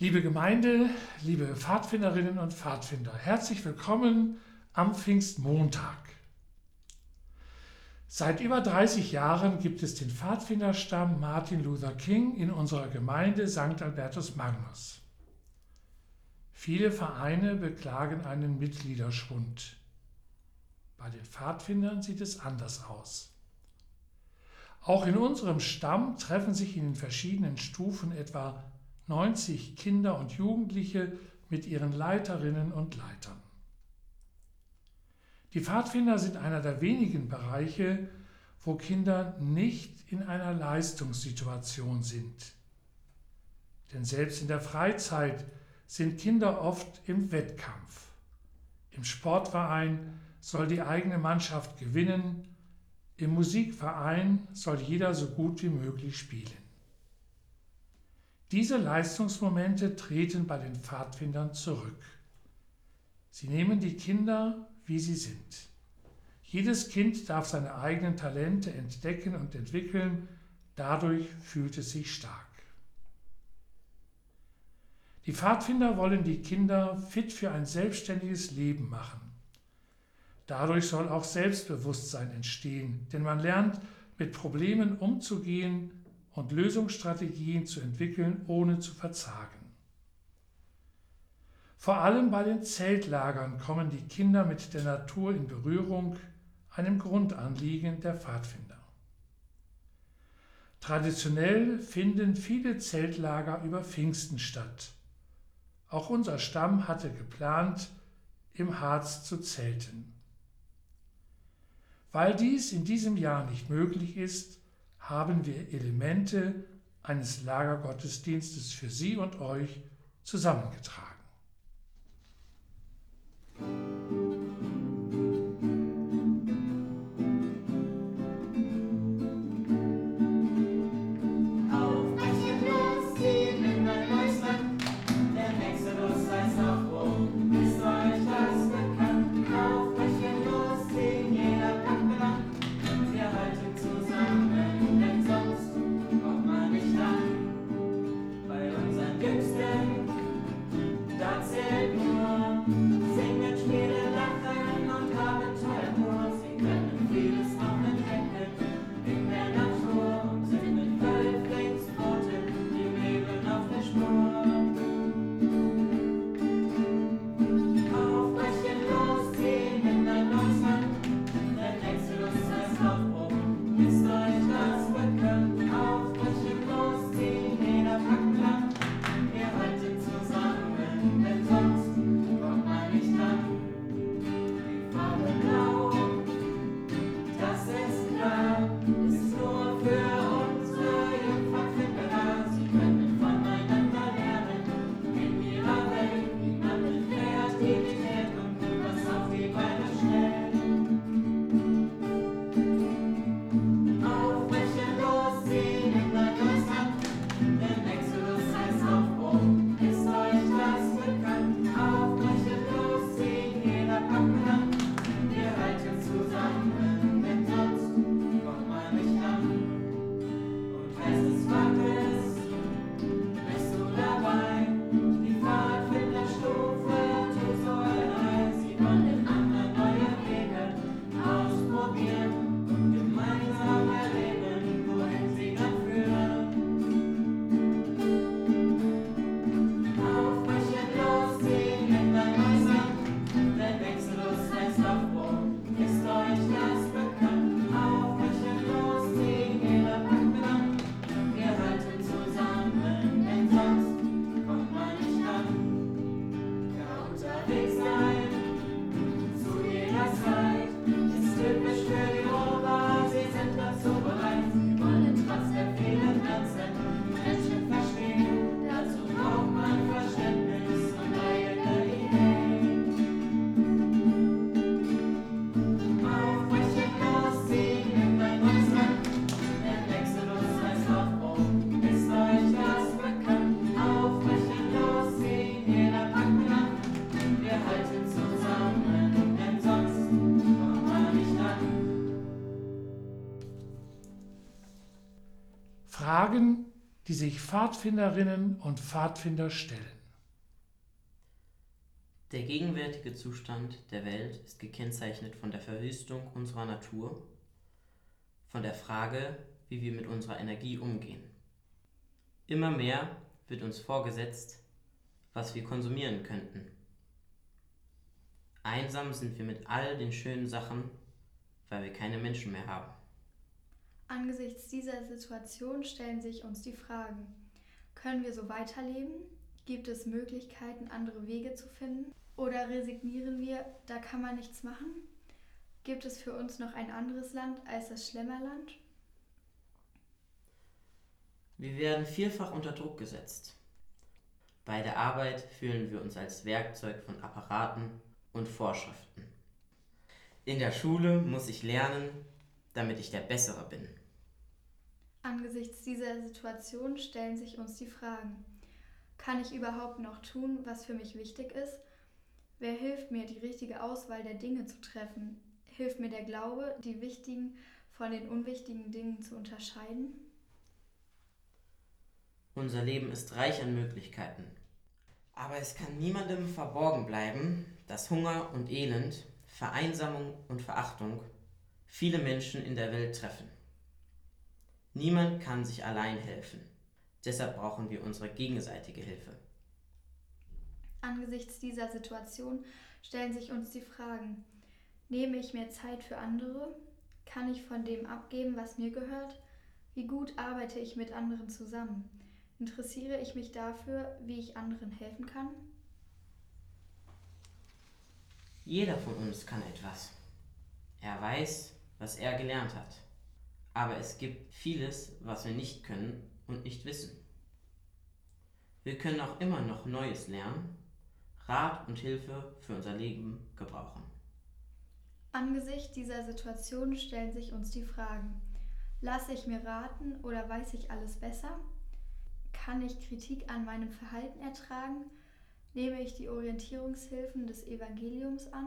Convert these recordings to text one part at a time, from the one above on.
Liebe Gemeinde, liebe Pfadfinderinnen und Pfadfinder, herzlich willkommen am Pfingstmontag. Seit über 30 Jahren gibt es den Pfadfinderstamm Martin Luther King in unserer Gemeinde St. Albertus Magnus. Viele Vereine beklagen einen Mitgliederschwund. Bei den Pfadfindern sieht es anders aus. Auch in unserem Stamm treffen sich in den verschiedenen Stufen etwa 90 Kinder und Jugendliche mit ihren Leiterinnen und Leitern. Die Pfadfinder sind einer der wenigen Bereiche, wo Kinder nicht in einer Leistungssituation sind. Denn selbst in der Freizeit sind Kinder oft im Wettkampf. Im Sportverein soll die eigene Mannschaft gewinnen, im Musikverein soll jeder so gut wie möglich spielen. Diese Leistungsmomente treten bei den Pfadfindern zurück. Sie nehmen die Kinder, wie sie sind. Jedes Kind darf seine eigenen Talente entdecken und entwickeln, dadurch fühlt es sich stark. Die Pfadfinder wollen die Kinder fit für ein selbstständiges Leben machen. Dadurch soll auch Selbstbewusstsein entstehen, denn man lernt, mit Problemen umzugehen und Lösungsstrategien zu entwickeln, ohne zu verzagen. Vor allem bei den Zeltlagern kommen die Kinder mit der Natur in Berührung, einem Grundanliegen der Pfadfinder. Traditionell finden viele Zeltlager über Pfingsten statt. Auch unser Stamm hatte geplant, im Harz zu zelten. Weil dies in diesem Jahr nicht möglich ist, haben wir Elemente eines Lagergottesdienstes für Sie und euch zusammengetragen. Die sich Pfadfinderinnen und Pfadfinder stellen. Der gegenwärtige Zustand der Welt ist gekennzeichnet von der Verwüstung unserer Natur, von der Frage, wie wir mit unserer Energie umgehen. Immer mehr wird uns vorgesetzt, was wir konsumieren könnten. Einsam sind wir mit all den schönen Sachen, weil wir keine Menschen mehr haben. Angesichts dieser Situation stellen sich uns die Fragen, können wir so weiterleben? Gibt es Möglichkeiten, andere Wege zu finden? Oder resignieren wir, da kann man nichts machen? Gibt es für uns noch ein anderes Land als das Schlemmerland? Wir werden vielfach unter Druck gesetzt. Bei der Arbeit fühlen wir uns als Werkzeug von Apparaten und Vorschriften. In der Schule muss ich lernen, damit ich der Bessere bin. Angesichts dieser Situation stellen sich uns die Fragen. Kann ich überhaupt noch tun, was für mich wichtig ist? Wer hilft mir, die richtige Auswahl der Dinge zu treffen? Hilft mir der Glaube, die wichtigen von den unwichtigen Dingen zu unterscheiden? Unser Leben ist reich an Möglichkeiten. Aber es kann niemandem verborgen bleiben, dass Hunger und Elend, Vereinsamung und Verachtung viele Menschen in der Welt treffen. Niemand kann sich allein helfen. Deshalb brauchen wir unsere gegenseitige Hilfe. Angesichts dieser Situation stellen sich uns die Fragen, nehme ich mir Zeit für andere? Kann ich von dem abgeben, was mir gehört? Wie gut arbeite ich mit anderen zusammen? Interessiere ich mich dafür, wie ich anderen helfen kann? Jeder von uns kann etwas. Er weiß, was er gelernt hat. Aber es gibt vieles, was wir nicht können und nicht wissen. Wir können auch immer noch Neues lernen, Rat und Hilfe für unser Leben gebrauchen. Angesichts dieser Situation stellen sich uns die Fragen. Lasse ich mir raten oder weiß ich alles besser? Kann ich Kritik an meinem Verhalten ertragen? Nehme ich die Orientierungshilfen des Evangeliums an?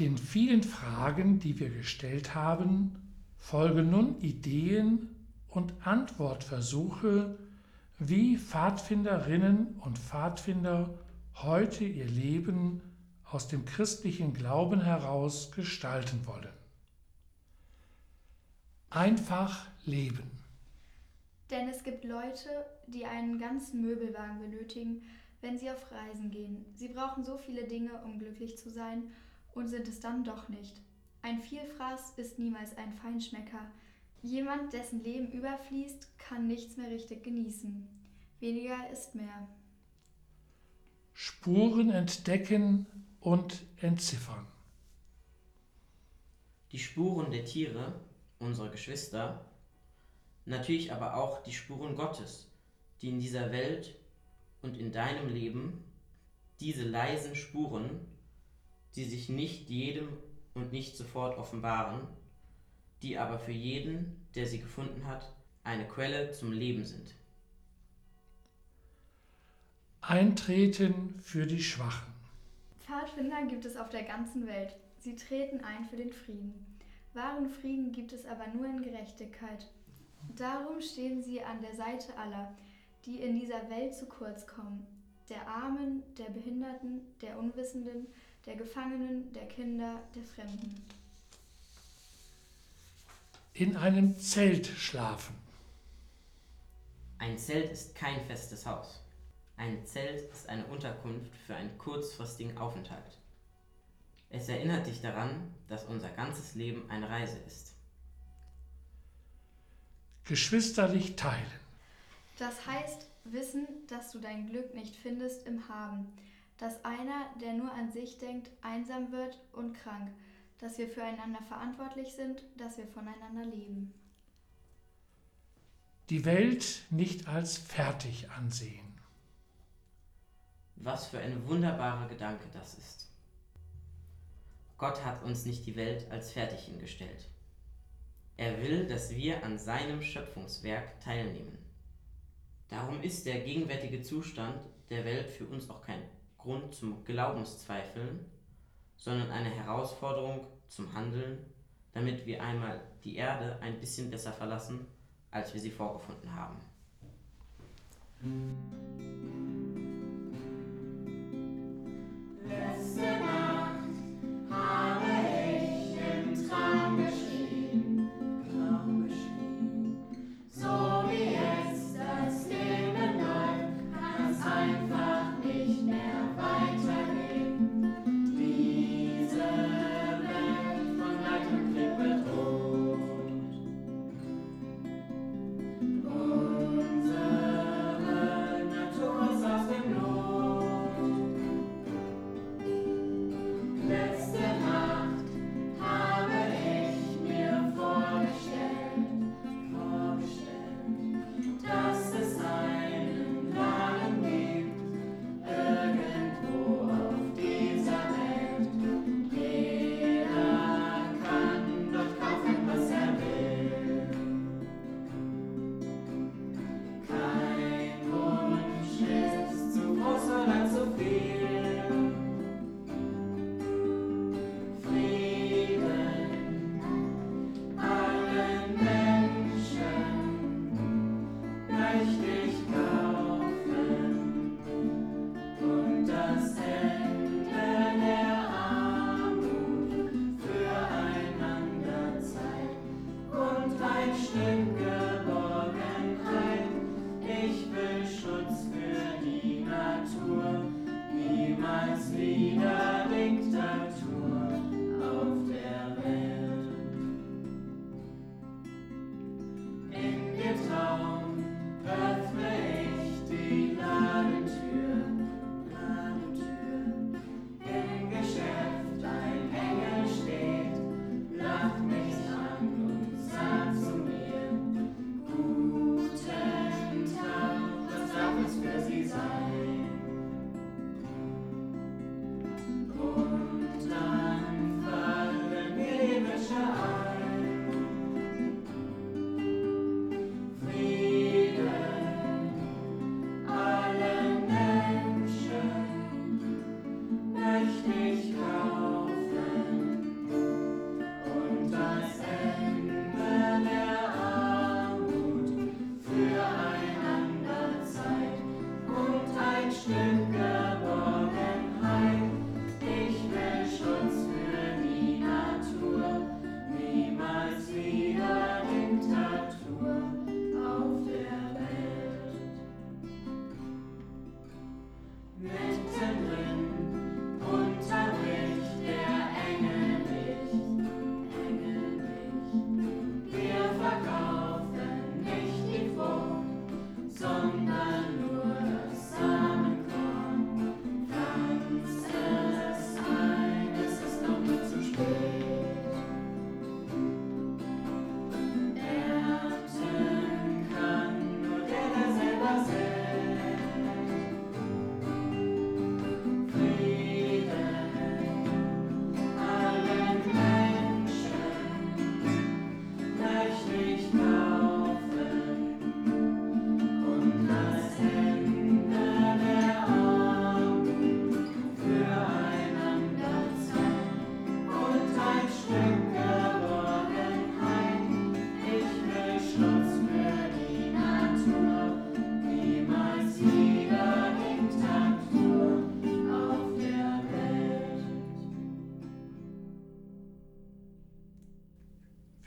Den vielen Fragen, die wir gestellt haben, folgen nun Ideen und Antwortversuche, wie Pfadfinderinnen und Pfadfinder heute ihr Leben aus dem christlichen Glauben heraus gestalten wollen. Einfach leben. Denn es gibt Leute, die einen ganzen Möbelwagen benötigen, wenn sie auf Reisen gehen. Sie brauchen so viele Dinge, um glücklich zu sein und sind es dann doch nicht. Ein Vielfraß ist niemals ein Feinschmecker. Jemand, dessen Leben überfließt, kann nichts mehr richtig genießen. Weniger ist mehr. Spuren entdecken und entziffern. Die Spuren der Tiere, unserer Geschwister, natürlich aber auch die Spuren Gottes, die in dieser Welt und in deinem Leben diese leisen Spuren, die sich nicht jedem und nicht sofort offenbaren, die aber für jeden, der sie gefunden hat, eine Quelle zum Leben sind. Eintreten für die Schwachen. Pfadfinder gibt es auf der ganzen Welt. Sie treten ein für den Frieden. Wahren Frieden gibt es aber nur in Gerechtigkeit. Darum stehen sie an der Seite aller, die in dieser Welt zu kurz kommen. Der Armen, der Behinderten, der Unwissenden, der Gefangenen, der Kinder, der Fremden. In einem Zelt schlafen. Ein Zelt ist kein festes Haus. Ein Zelt ist eine Unterkunft für einen kurzfristigen Aufenthalt. Es erinnert dich daran, dass unser ganzes Leben eine Reise ist. Geschwisterlich teilen. Das heißt, wissen, dass du dein Glück nicht findest im Haben, dass einer, der nur an sich denkt, einsam wird und krank, dass wir füreinander verantwortlich sind, dass wir voneinander leben. Die Welt nicht als fertig ansehen. Was für ein wunderbarer Gedanke das ist. Gott hat uns nicht die Welt als fertig hingestellt. Er will, dass wir an seinem Schöpfungswerk teilnehmen. Darum ist der gegenwärtige Zustand der Welt für uns auch kein Grund zum Glaubenszweifeln, sondern eine Herausforderung zum Handeln, damit wir einmal die Erde ein bisschen besser verlassen, als wir sie vorgefunden haben. Listen.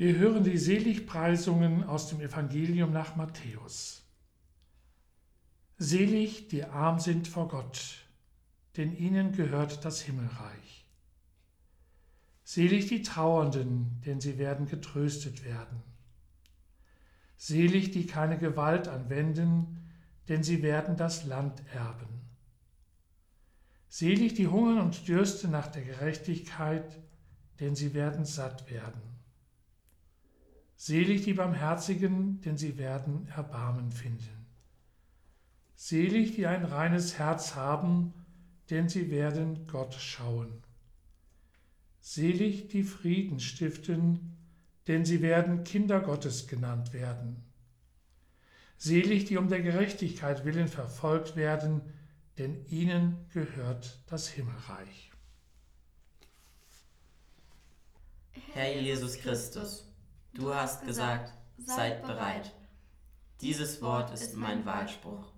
Wir hören die Seligpreisungen aus dem Evangelium nach Matthäus. Selig, die arm sind vor Gott, denn ihnen gehört das Himmelreich. Selig die Trauernden, denn sie werden getröstet werden. Selig die keine Gewalt anwenden, denn sie werden das Land erben. Selig die hungern und dürsten nach der Gerechtigkeit, denn sie werden satt werden. Selig die Barmherzigen, denn sie werden Erbarmen finden. Selig die ein reines Herz haben, denn sie werden Gott schauen. Selig die Frieden stiften, denn sie werden Kinder Gottes genannt werden. Selig die um der Gerechtigkeit willen verfolgt werden, denn ihnen gehört das Himmelreich. Herr Jesus Christus, Du hast gesagt, seid bereit. Dieses Wort ist mein Wahlspruch.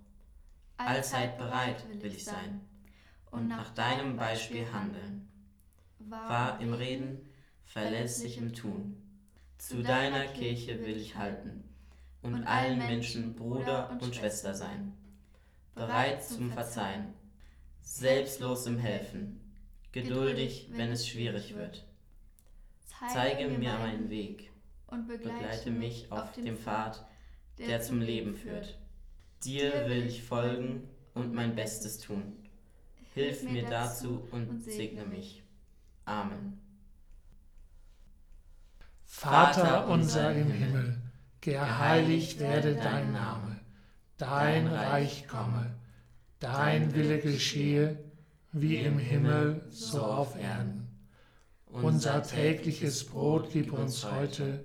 Allzeit bereit will ich sein. und nach deinem Beispiel handeln. Wahr im Reden, verlässlich im Tun. Zu deiner Kirche will ich halten. und allen Menschen Bruder und Schwester sein. Bereit zum Verzeihen, selbstlos im Helfen, geduldig, wenn es schwierig wird. Zeige mir meinen Weg und begleite mich auf dem Pfad, der zum Leben führt. Dir will ich folgen und mein Bestes tun. Hilf mir dazu und segne mich. Amen. Vater unser im Himmel, geheiligt werde dein Name, dein Reich komme, dein Wille geschehe, wie im Himmel, so auf Erden. Unser tägliches Brot gib uns heute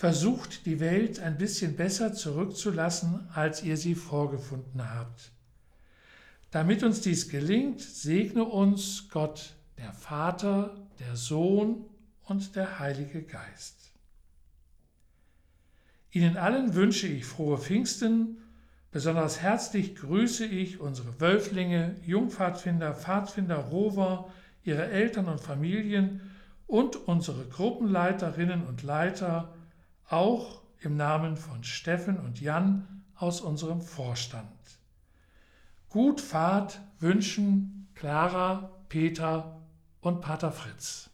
Versucht die Welt ein bisschen besser zurückzulassen, als ihr sie vorgefunden habt. Damit uns dies gelingt, segne uns Gott, der Vater, der Sohn und der Heilige Geist. Ihnen allen wünsche ich frohe Pfingsten, besonders herzlich grüße ich unsere Wölflinge, Jungpfadfinder, Pfadfinder, Rover, ihre Eltern und Familien und unsere Gruppenleiterinnen und Leiter, auch im Namen von Steffen und Jan aus unserem Vorstand. Gut Fahrt wünschen Clara, Peter und Pater Fritz.